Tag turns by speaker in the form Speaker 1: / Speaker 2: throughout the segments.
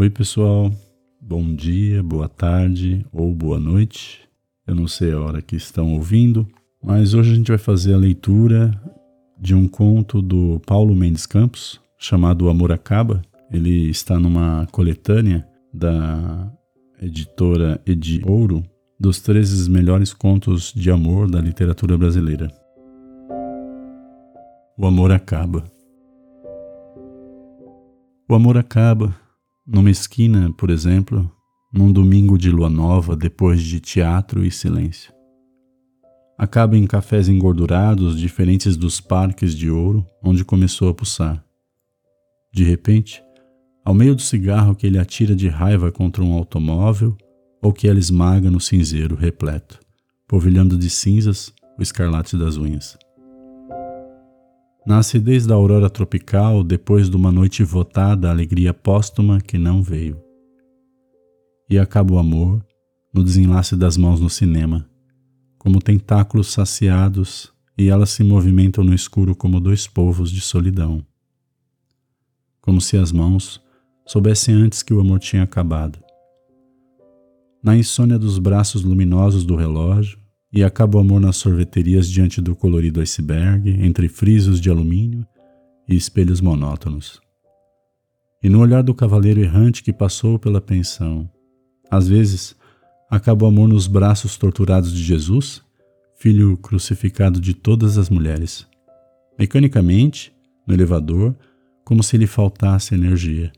Speaker 1: Oi, pessoal. Bom dia, boa tarde ou boa noite. Eu não sei a hora que estão ouvindo, mas hoje a gente vai fazer a leitura de um conto do Paulo Mendes Campos, chamado Amor Acaba. Ele está numa coletânea da editora Edi Ouro, dos 13 melhores contos de amor da literatura brasileira. O amor acaba. O amor acaba numa esquina, por exemplo, num domingo de lua nova, depois de teatro e silêncio. Acaba em cafés engordurados, diferentes dos parques de ouro, onde começou a pulsar. De repente, ao meio do cigarro que ele atira de raiva contra um automóvel ou que ela esmaga no cinzeiro repleto, polvilhando de cinzas o escarlate das unhas. Na acidez da aurora tropical, depois de uma noite votada a alegria póstuma que não veio. E acaba o amor no desenlace das mãos no cinema, como tentáculos saciados, e elas se movimentam no escuro como dois povos de solidão. Como se as mãos soubessem antes que o amor tinha acabado. Na insônia dos braços luminosos do relógio, e acaba o amor nas sorveterias diante do colorido iceberg, entre frisos de alumínio e espelhos monótonos. E no olhar do cavaleiro errante que passou pela pensão, às vezes acaba o amor nos braços torturados de Jesus, filho crucificado de todas as mulheres. Mecanicamente, no elevador, como se lhe faltasse energia.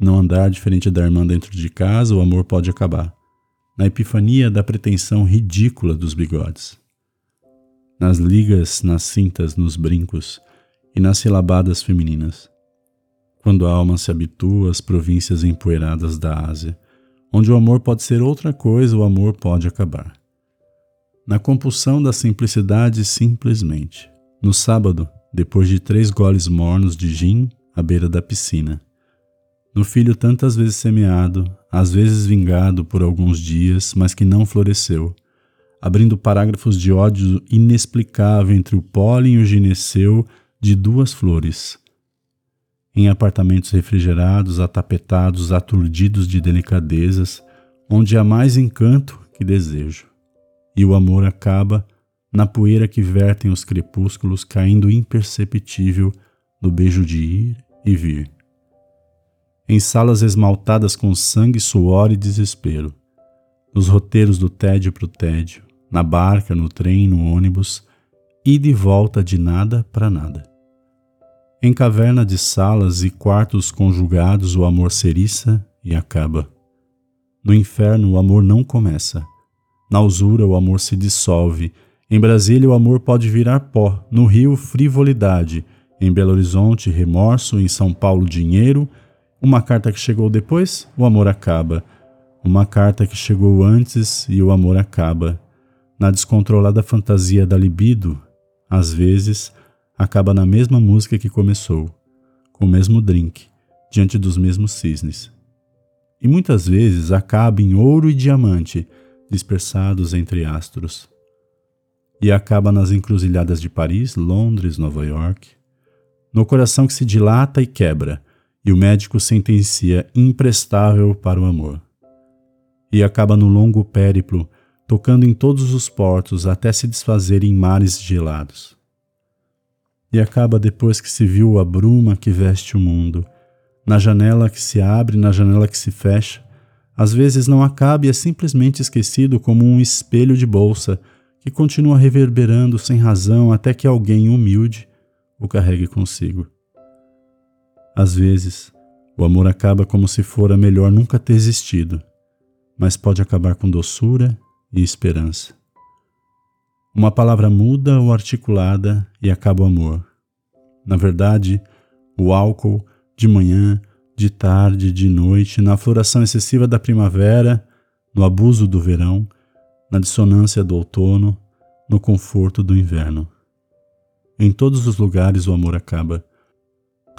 Speaker 1: Não andar diferente da irmã dentro de casa, o amor pode acabar na epifania da pretensão ridícula dos bigodes. Nas ligas, nas cintas, nos brincos e nas silabadas femininas. Quando a alma se habitua às províncias empoeiradas da Ásia, onde o amor pode ser outra coisa, o amor pode acabar. Na compulsão da simplicidade, simplesmente. No sábado, depois de três goles mornos de gin à beira da piscina, no filho tantas vezes semeado, às vezes vingado por alguns dias, mas que não floresceu, abrindo parágrafos de ódio inexplicável entre o pólen e o gineceu de duas flores. Em apartamentos refrigerados, atapetados, aturdidos de delicadezas, onde há mais encanto que desejo. E o amor acaba na poeira que vertem os crepúsculos, caindo imperceptível no beijo de ir e vir em salas esmaltadas com sangue, suor e desespero, nos roteiros do tédio para o tédio, na barca, no trem, no ônibus, e de volta de nada para nada. Em caverna de salas e quartos conjugados, o amor ceriça e acaba. No inferno, o amor não começa. Na usura, o amor se dissolve. Em Brasília, o amor pode virar pó. No Rio, frivolidade. Em Belo Horizonte, remorso. Em São Paulo, dinheiro uma carta que chegou depois, o amor acaba. Uma carta que chegou antes e o amor acaba. Na descontrolada fantasia da libido, às vezes, acaba na mesma música que começou, com o mesmo drink, diante dos mesmos cisnes. E muitas vezes acaba em ouro e diamante, dispersados entre astros. E acaba nas encruzilhadas de Paris, Londres, Nova York, no coração que se dilata e quebra, e o médico sentencia imprestável para o amor. E acaba no longo périplo, tocando em todos os portos até se desfazer em mares gelados. E acaba depois que se viu a bruma que veste o mundo, na janela que se abre, na janela que se fecha. Às vezes não acaba e é simplesmente esquecido como um espelho de bolsa que continua reverberando sem razão até que alguém humilde o carregue consigo. Às vezes, o amor acaba como se fora melhor nunca ter existido, mas pode acabar com doçura e esperança. Uma palavra muda ou articulada e acaba o amor. Na verdade, o álcool, de manhã, de tarde, de noite, na floração excessiva da primavera, no abuso do verão, na dissonância do outono, no conforto do inverno. Em todos os lugares o amor acaba.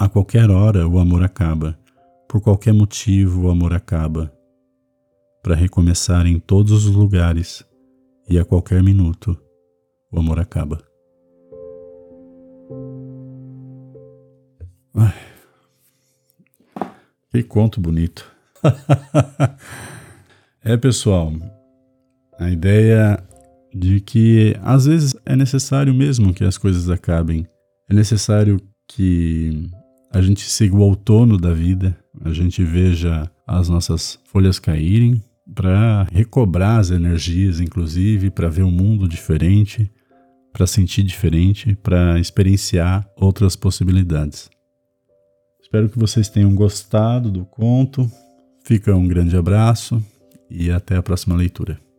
Speaker 1: A qualquer hora o amor acaba. Por qualquer motivo o amor acaba. Para recomeçar em todos os lugares e a qualquer minuto o amor acaba. Ai, que conto bonito. é, pessoal, a ideia de que às vezes é necessário mesmo que as coisas acabem. É necessário que a gente siga o outono da vida, a gente veja as nossas folhas caírem para recobrar as energias, inclusive, para ver um mundo diferente, para sentir diferente, para experienciar outras possibilidades. Espero que vocês tenham gostado do conto. Fica um grande abraço e até a próxima leitura.